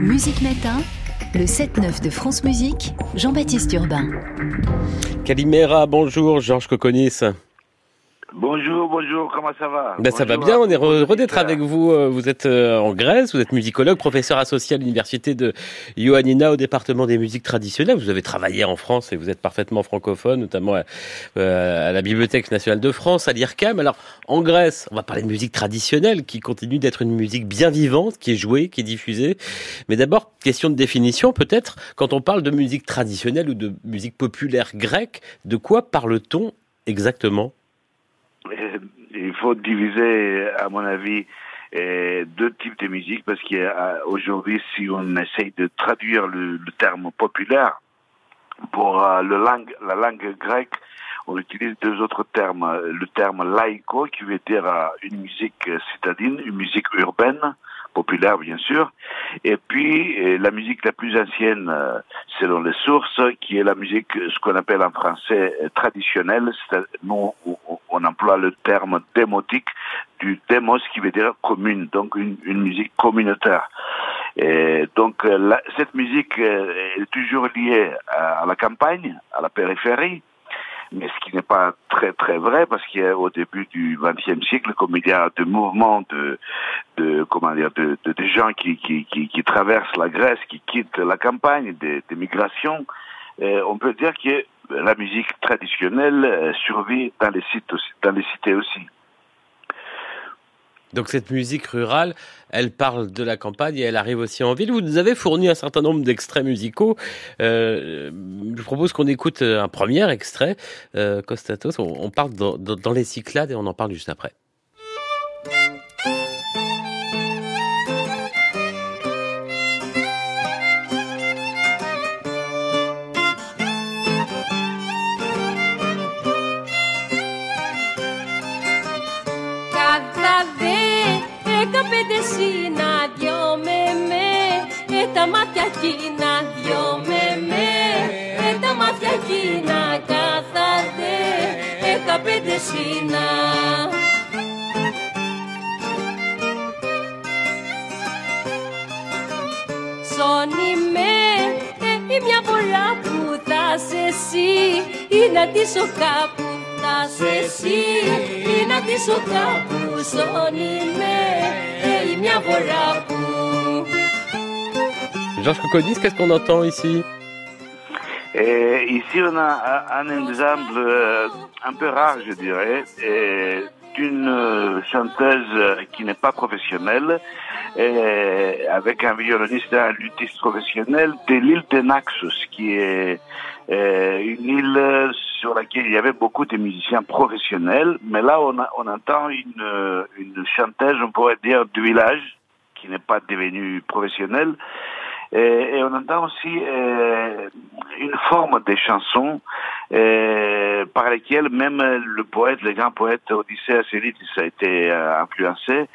Musique Matin, le 7-9 de France Musique, Jean-Baptiste Urbain. Calimera, bonjour, Georges Coconis. Bonjour, bonjour, comment ça va ben, Ça va bien, on est heureux d'être avec vous. Euh, vous êtes euh, en Grèce, vous êtes musicologue, professeur associé à l'université de Ioannina au département des musiques traditionnelles. Vous avez travaillé en France et vous êtes parfaitement francophone, notamment à, euh, la Bibliothèque nationale de France, à l'IRCAM. Alors, en Grèce, on va parler de musique traditionnelle qui continue d'être une musique bien vivante, qui est jouée, qui est diffusée. Mais d'abord, question de définition, peut-être, quand on parle de musique traditionnelle ou de musique populaire grecque, de quoi parle-t-on exactement? Il faut diviser, à mon avis, euh, deux types de musique parce qu'aujourd'hui, si on essaye de traduire le, terme populaire pour euh, la langue grecque, on utilise deux autres termes. Le terme laïco, qui veut dire euh, une musique citadine, une musique urbaine, populaire bien sûr, et puis la musique la plus ancienne, selon les sources, qui est la musique, ce qu'on appelle en français traditionnelle, non on emploie le terme démotique du démos qui veut dire commune, donc une, musique communautaire. Et donc euh, cette musique euh, est toujours liée à, la campagne, à la périphérie, mais ce qui n'est pas très très vrai parce qu'au début du XXe siècle, comme il y a des mouvements de, de comment dire, de, de, gens qui, qui, qui, traversent la Grèce, qui quittent la campagne, des, des migrations, euh, on peut dire que la musique traditionnelle euh, survit dans les, sites aussi, dans les cités aussi. Donc cette musique rurale, elle parle de la campagne et elle arrive aussi en ville. Vous nous avez fourni un certain nombre d'extraits musicaux. Euh, je propose qu'on écoute un premier extrait. Euh, Costatos, on, parle dans les Cyclades et on en parle juste après. Τα μάτια εκείνα δυο με με ε, τα μάτια εκείνα κάθατε δεκαπέντε σύνα Σόνι με ε, μια βολά που θα σε εσύ ή να τίσω κάπου θα σε εσύ ή να τίσω κάπου Σόνι με ε, μια βολά που Georges Cocodis, qu'est-ce qu'on entend ici et Ici, on a un exemple euh, un peu rare, je dirais, d'une euh, chanteuse qui n'est pas professionnelle, avec un violoniste et un luthiste professionnel de l'île de Naxos, qui est euh, une île sur laquelle il y avait beaucoup de musiciens professionnels, mais là on, on entend une, une chanteuse, on pourrait dire, du village, qui n'est pas devenue professionnelle, et, on entend aussi euh, une forme de chansons euh, par lesquelles même le poète, le grand poète Odyssée ça a été euh, influencé,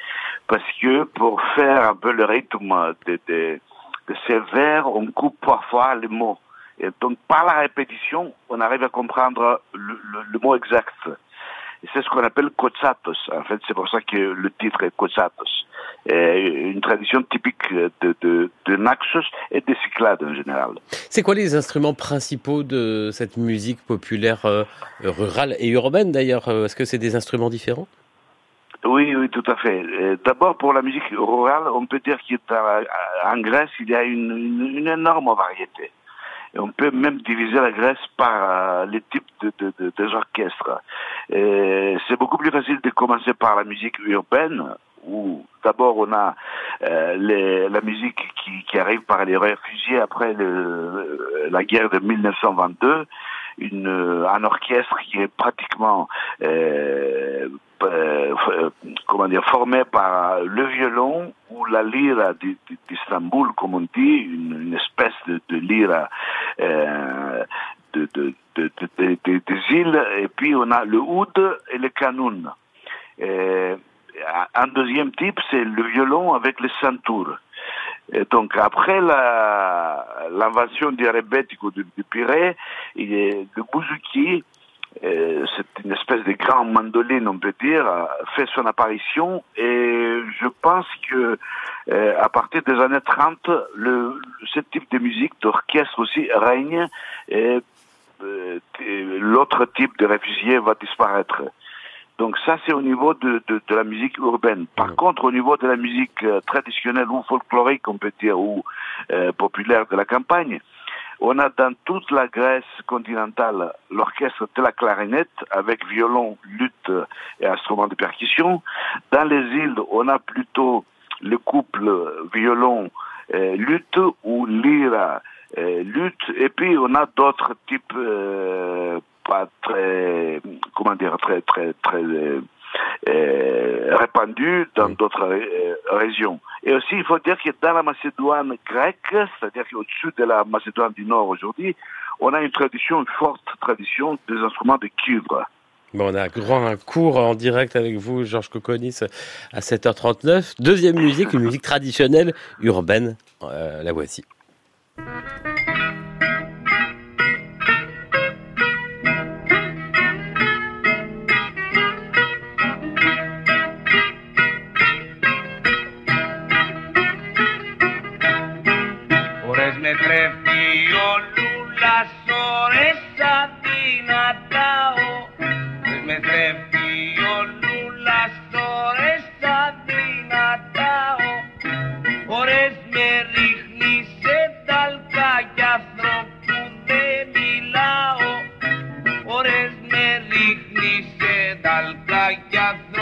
parce que pour faire un peu le rythme de, de, de ces vers, on coupe parfois les mots. Et donc par la répétition, on arrive à comprendre le, le, le mot exact. Et c'est ce qu'on appelle Kotsatos. En fait, c'est pour ça que le titre est Kotsatos. une tradition typique de, de, de Naxos et des Cyclades en général. C'est quoi les instruments principaux de cette musique populaire euh, rurale et urbaine d'ailleurs? Est-ce que c'est des instruments différents? Oui, oui, tout à fait. D'abord, pour la musique rurale, on peut dire qu'en Grèce, il y a une, une, une énorme variété. Et on peut même diviser la Grèce par euh, les types de, de, de des orchestres. C'est beaucoup plus facile de commencer par la musique urbaine, où d'abord on a euh, la musique qui, arrive par les réfugiés après la guerre de 1922, une, un orchestre qui est pratiquement euh, euh, comment dire formé par le violon ou la lyre d'Istanbul, comme on dit, une, espèce de, de euh, de, de, de, des îles, et puis on a le oud et le canoun. Et un deuxième type, c'est le violon avec le santour. Et donc après l'invention du rebetiko du, du est le bouzouki euh, c'est une espèce de grand mandoline, on peut dire, fait son apparition et je pense que euh, à partir des années 30, le, ce type de musique d'orchestre aussi règne euh, l'autre type de réfugiés va disparaître. Donc ça, c'est au niveau de, de, de, la musique urbaine. Par contre, au niveau de la musique traditionnelle ou folklorique, on peut dire, ou populaire de la campagne, on a dans toute la Grèce continentale l'orchestre de la clarinette avec violon, lutte et instruments de percussion. Dans les îles, on a plutôt le couple violon, lutte ou lyre, lutte. Et puis on a d'autres types euh, pas très, comment dire, très très très euh, répandu dans d'autres euh, régions. Et aussi, il faut dire que dans la Macédoine grecque, c'est-à-dire qu'au-dessus de la Macédoine du Nord aujourd'hui, on a une tradition, une forte tradition des instruments de cuivre. Bon, on a grand un cours en direct avec vous, Georges Coconis, à 7h39. Deuxième musique, une musique traditionnelle urbaine. Euh, la voici. Thank you. Σε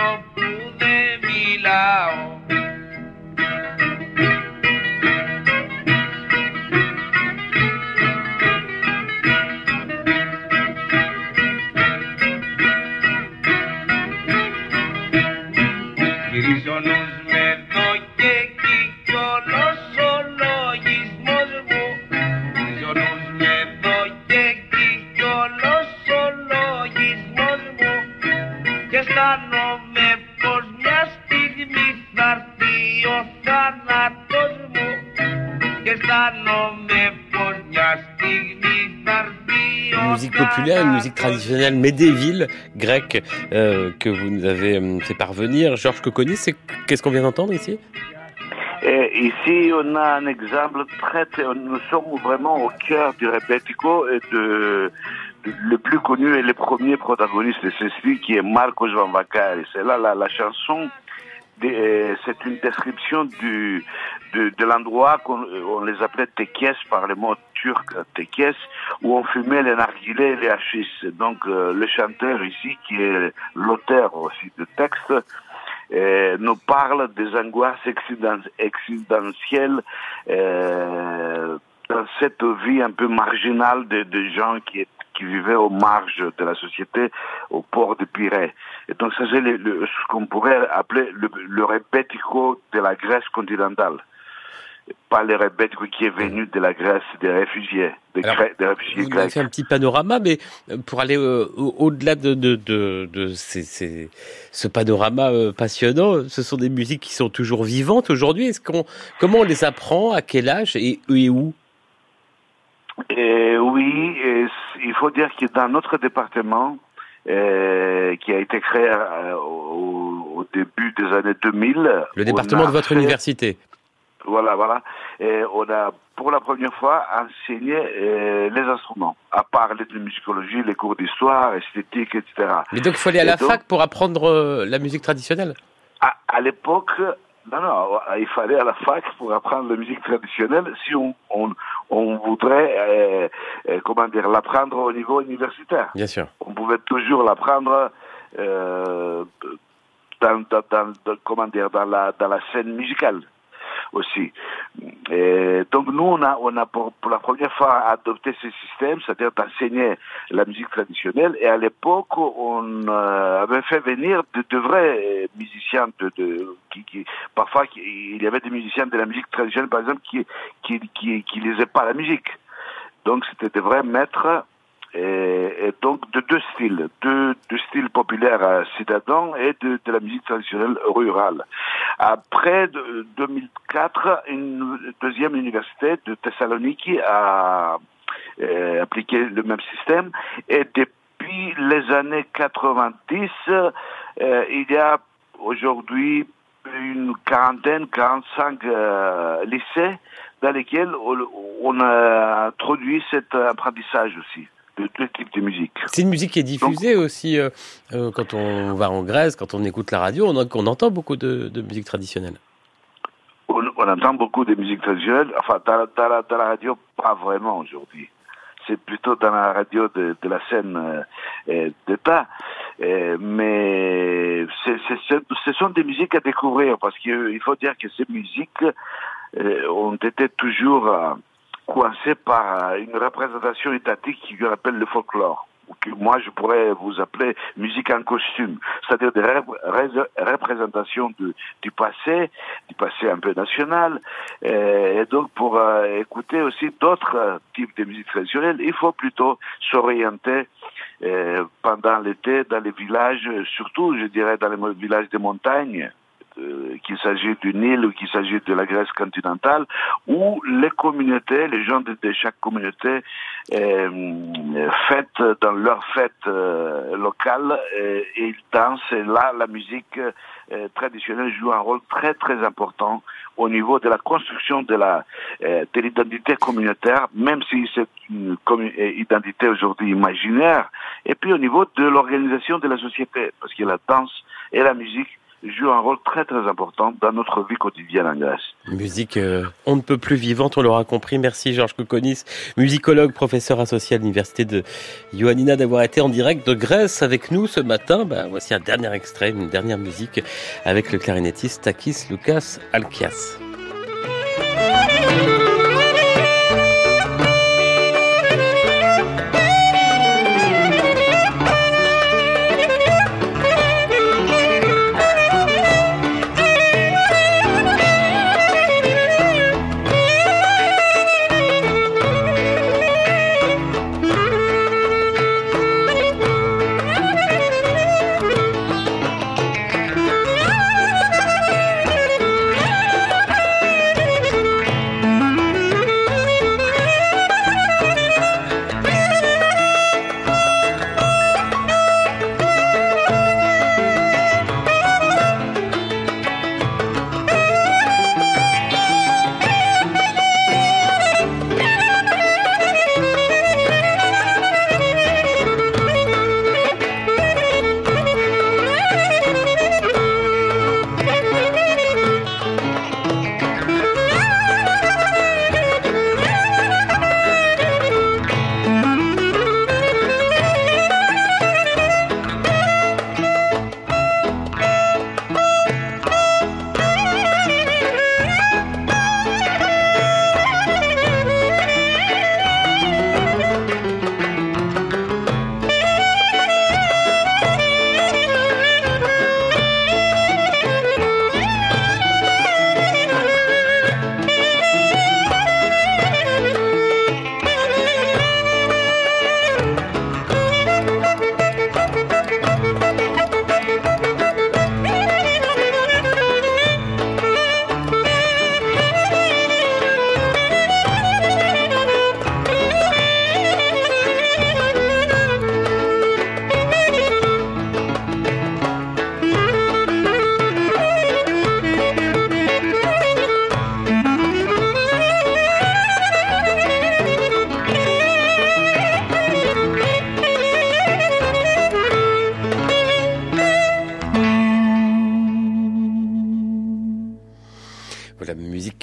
populaire, une musique traditionnelle médéville grecque euh, que vous nous avez euh, fait parvenir. Georges Coconis, c'est qu'est-ce qu'on vient d'entendre ici? Et ici, on a un exemple très, très, nous sommes vraiment au cœur du rebetiko et de, de, le plus connu et le premier protagoniste de ceci qui est Marcos Van Vakari. C'est là la, la chanson, c'est une description du, de, de l'endroit qu'on on les appelait Tekes par le mot turc Tekes, où on fumait les narguilés et les hachis. Donc euh, le chanteur ici, qui est l'auteur aussi du texte, euh, nous parle des angoisses existentielles euh, dans cette vie un peu marginale de, de gens qui, qui vivaient aux marges de la société au port de Pirée. Et donc ça c'est ce qu'on pourrait appeler le, le répético de la Grèce continentale pas le rebetiko qui est venu de la Grèce des réfugiés, des, Alors, Grè- des réfugiés Vous avez grecs. fait un petit panorama, mais euh, pour aller euh, au- au-delà de, de, de, de ces- ces- ce panorama euh, passionnant, ce sont des musiques qui sont toujours vivantes aujourd'hui. Est-ce qu'on, comment on les apprend, à quel âge? Et, et où? Et oui, et il faut dire que dans notre département, euh, qui a été créé au, au début des années 2000, Le département de votre fait- université. Voilà, voilà. Et on a pour la première fois enseigné euh, les instruments, à part l'ethnomusicologie, les cours d'histoire, esthétique, etc. Mais donc il faut aller à la donc- fac pour apprendre euh, la musique traditionnelle? À, à l'époque, non, non, il fallait à la fac pour apprendre la musique traditionnelle si on, on, on voudrait, euh, euh, comment dire, l'apprendre au niveau universitaire. Bien sûr. On pouvait toujours l'apprendre euh, dans, dans, dans, dans- comment dire, dans la, dans la scène musicale aussi. Donc nous, on a, on a pour, la première fois adopté ce système, c'est-à-dire d'enseigner la musique traditionnelle. Et à l'époque, on euh, avait fait venir de, vrais musiciens, de, de, qui, parfois il y avait des musiciens de la musique traditionnelle, par exemple, qui qui, qui, qui lisaient pas la musique. Donc c'était des vrais maîtres et, donc de deux styles, deux, deux styles populaires euh, citadins et de, la musique traditionnelle rurale. Après de, 2004, une deuxième université de Thessaloniki a euh, appliqué le même système. Et de depuis les années 90, euh, il y a aujourd'hui une quarantaine, 45 euh, lycées dans lesquels on a introduit cet apprentissage aussi de tout type de musique. C'est une musique qui est diffusée aussi euh, euh, quand on va en Grèce, quand on écoute la radio, on, on entend beaucoup de, de musique traditionnelle. On, on, entend beaucoup de musique traditionnelle, enfin dans, dans, la, dans la radio, pas vraiment aujourd'hui. C'est plutôt dans la radio de, de la scène euh, d'État. Euh, mais c est, c est, ce sont des musiques à découvrir parce qu'il faut dire que ces musiques ont été toujours coincées par une représentation étatique qui rappelle le folklore que moi je pourrais vous appeler musique en costume, c'est-à-dire des ré ré représentations du passé, du passé un peu national, et, et donc pour euh, écouter aussi d'autres types de musique traditionnelle, il faut plutôt s'orienter euh, pendant l'été dans les villages, surtout je dirais dans les villages de montagne, euh, qu'il s'agit du Nil ou qu'il s'agit de la Grèce continentale, où les communautés, les gens de, chaque communauté euh, fêtent dans leur fête euh, locale et, et, ils dansent. Et là, la musique euh, traditionnelle joue un rôle très très important au niveau de la construction de la euh, de l'identité communautaire, même si c'est une identité aujourd'hui imaginaire, et puis au niveau de l'organisation de la société, parce que la danse et la musique joue un rôle très très important dans notre vie quotidienne en Grèce. Musique, euh, on ne peut plus vivante, on l'aura compris. Merci Georges Koukonis, musicologue, professeur associé à l'université de Ioannina d'avoir été en direct de Grèce avec nous ce matin. Ben, voici un dernier extrait, une dernière musique avec le clarinettiste Takis Lucas Alkias.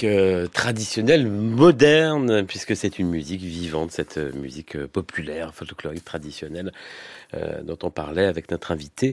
Euh, traditionnelle, moderne, puisque c'est une musique vivante, cette musique populaire, folklorique traditionnelle euh, dont on parlait avec notre invité